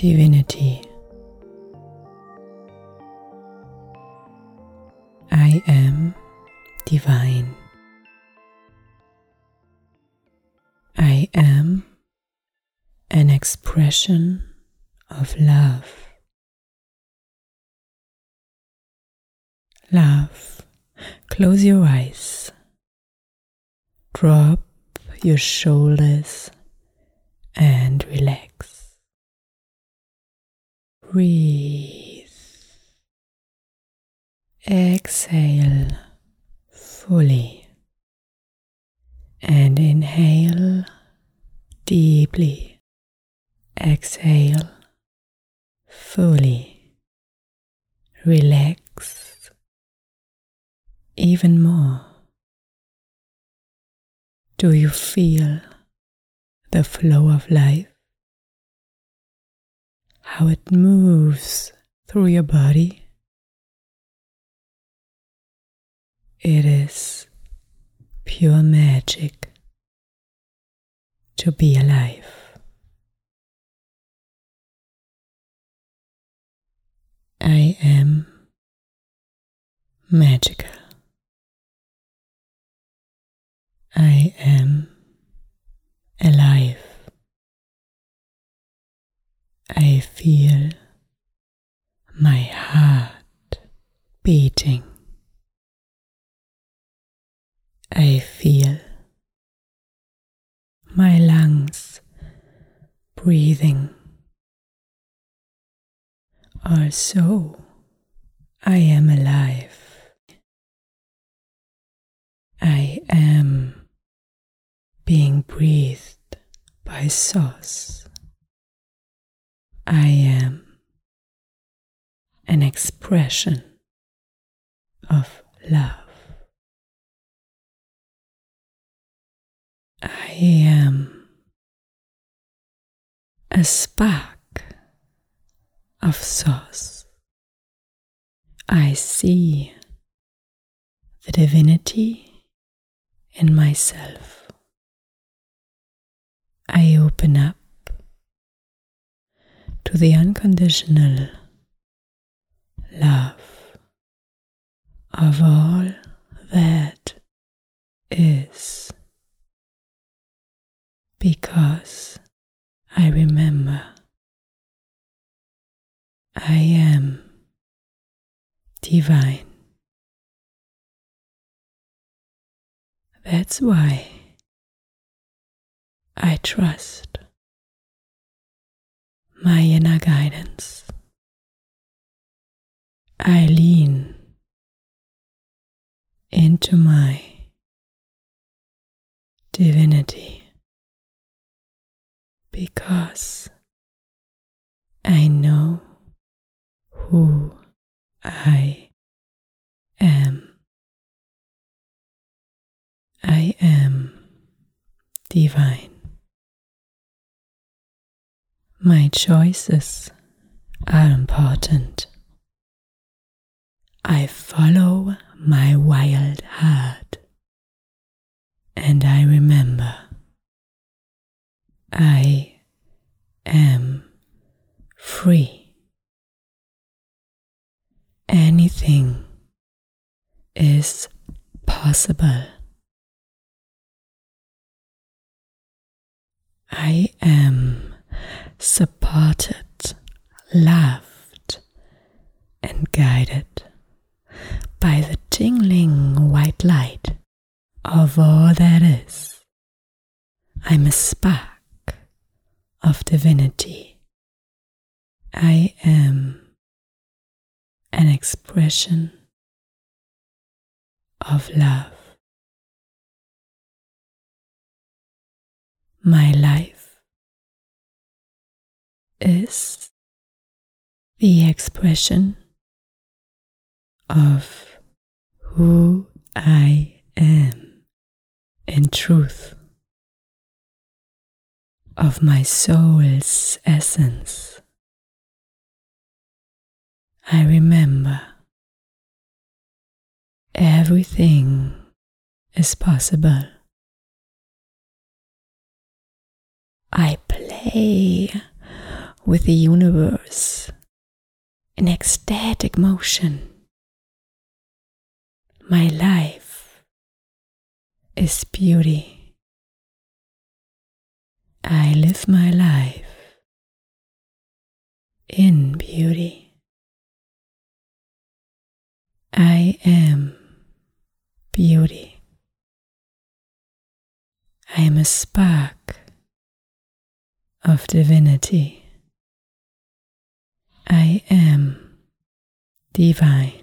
divinity. I am divine. I am an expression of love. Love. Close your eyes. Drop your shoulders and relax. Breathe. Exhale fully and inhale deeply. Exhale fully. Relax even more. Do you feel the flow of life? How it moves through your body? It is pure magic to be alive. I am magical. I am alive. I feel my heart beating. I feel my lungs breathing. Also, I am alive. I am being breathed by source. I am an expression of love. I am a spark of source. I see the divinity in myself. I open up to the unconditional love of all that is because I remember I am divine. That's why I trust my inner guidance. I lean into my divinity because I know who I am. I am divine. My choices are important. I follow my wild heart and I remember I am free. Anything is possible. I am supported, loved, and guided by the tingling white light of all that is. I'm a spark of divinity. I am an expression of love. My life is the expression of who I am in truth, of my soul's essence. I remember everything is possible. I play with the universe in ecstatic motion. My life is beauty. I live my life in beauty. I am beauty. I am a spark of divinity. I am divine.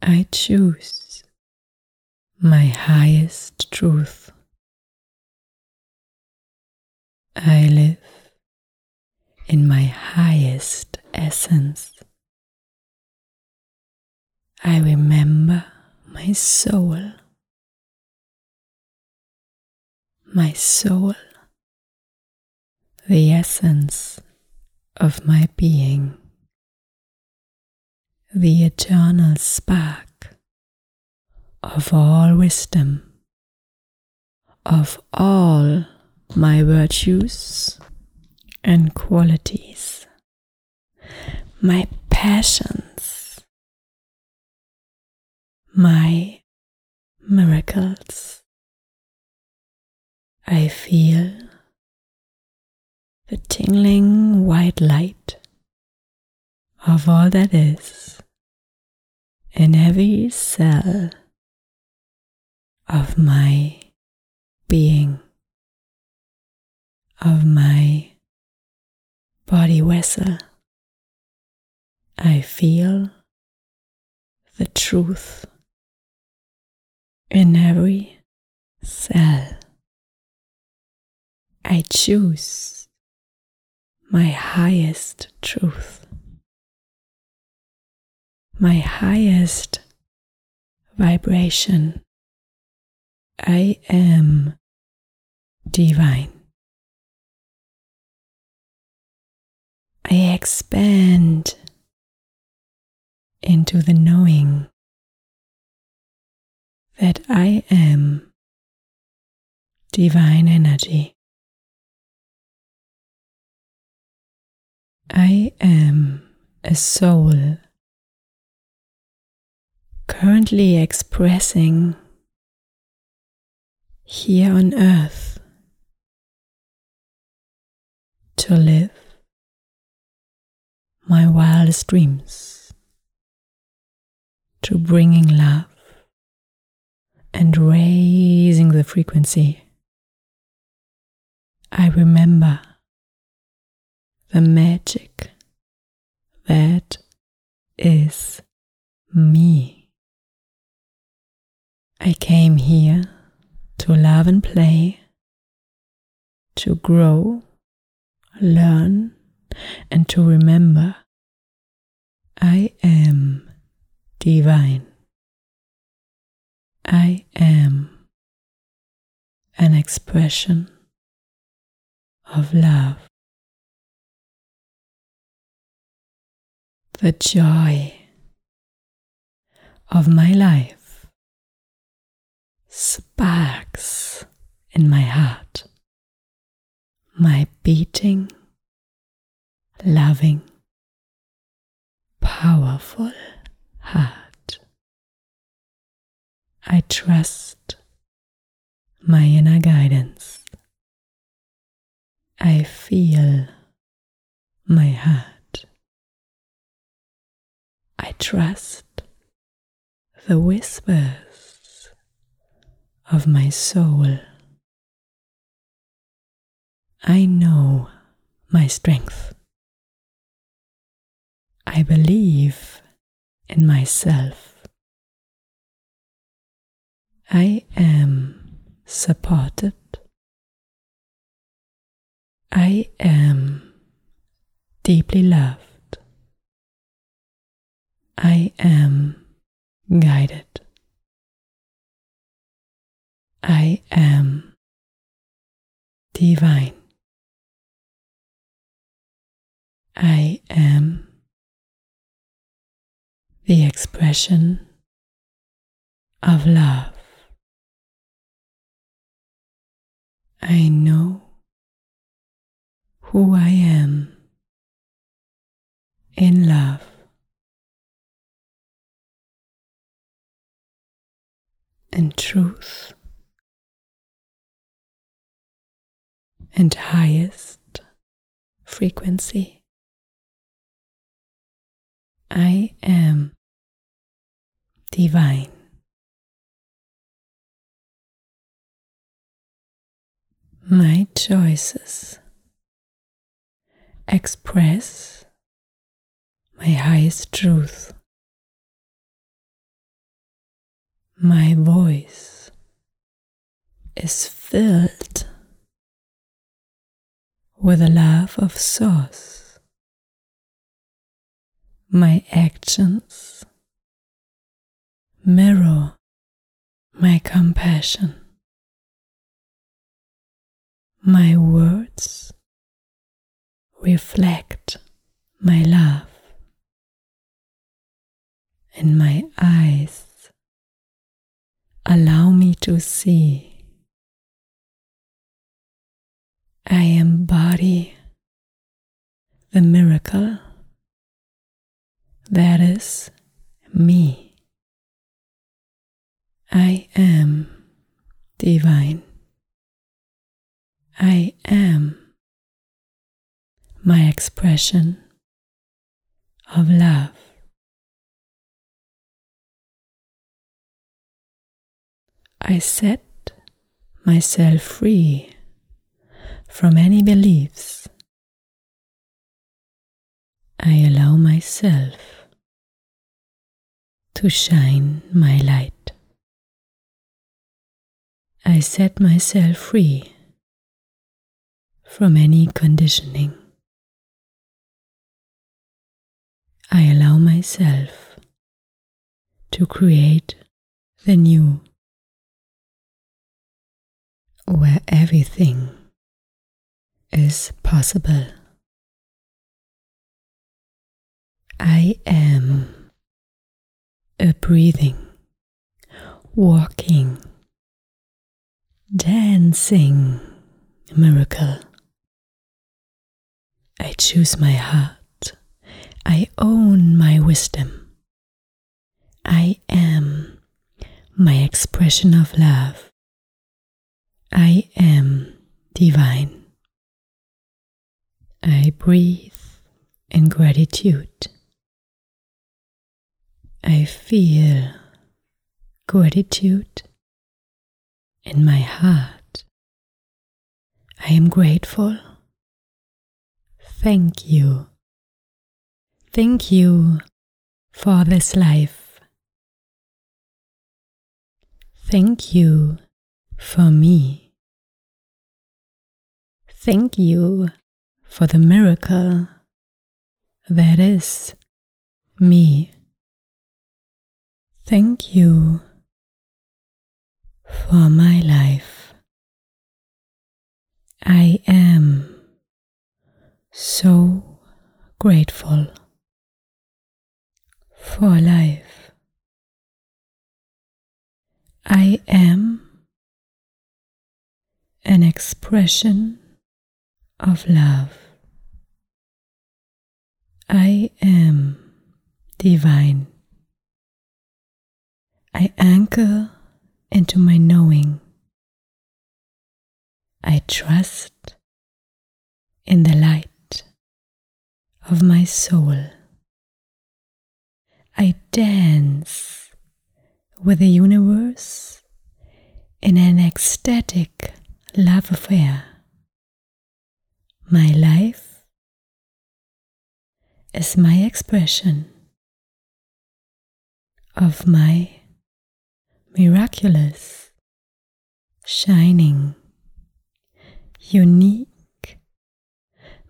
I choose my highest truth. I live in my highest essence. I remember my soul. My soul, the essence of my being, the eternal spark of all wisdom, of all my virtues and qualities, my passions, my miracles. I feel the tingling white light of all that is in every cell of my being of my body vessel, I feel the truth in every cell. I choose my highest truth, my highest vibration. I am divine. I expand into the knowing that I am divine energy. I am a soul currently expressing here on earth to live my wildest dreams, to bringing love and raising the frequency. I remember the magic that is me. I came here to love and play, to grow, learn, and to remember I am divine. I am an expression of love. The joy of my life sparks in my heart, my beating loving, powerful heart. I trust my inner guidance. I feel my heart. Trust the whispers of my soul. I know my strength. I believe in myself. I am supported. I am deeply loved. I am guided. I am divine. I am the expression of love. I know who I am in love. Truth and highest frequency. I am divine. My choices express my highest truth. My voice is filled with the love of Source. My actions mirror my compassion. My words reflect my love, and my eyes allow me to see. I embody the miracle that is me. I am divine. I am my expression of love. I set myself free from any beliefs. I allow myself to shine my light. I set myself free from any conditioning. I allow myself to create the new, where everything is possible. I am a breathing, walking, dancing miracle. I choose my heart. I own my wisdom. I am my expression of love. I am divine. I breathe in gratitude. I feel gratitude in my heart. I am grateful. Thank you. Thank you for this life. Thank you for me. Thank you for the miracle that is me. Thank you for my life. I am so grateful for life. I am an expression of love. I am divine. I anchor into my knowing. I trust in the light of my soul. I dance with the universe in an ecstatic love affair. My life is my expression of my miraculous, shining, unique,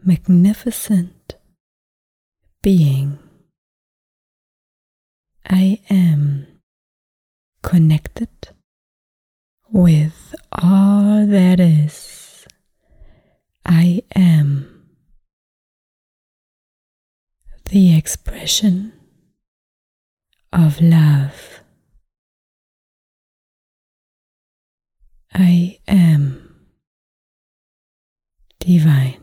magnificent being. I am connected with all that is. I am the expression of love. I am divine.